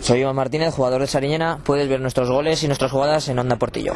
Soy Iván Martínez, jugador de Sariñena. Puedes ver nuestros goles y nuestras jugadas en Onda Portillo.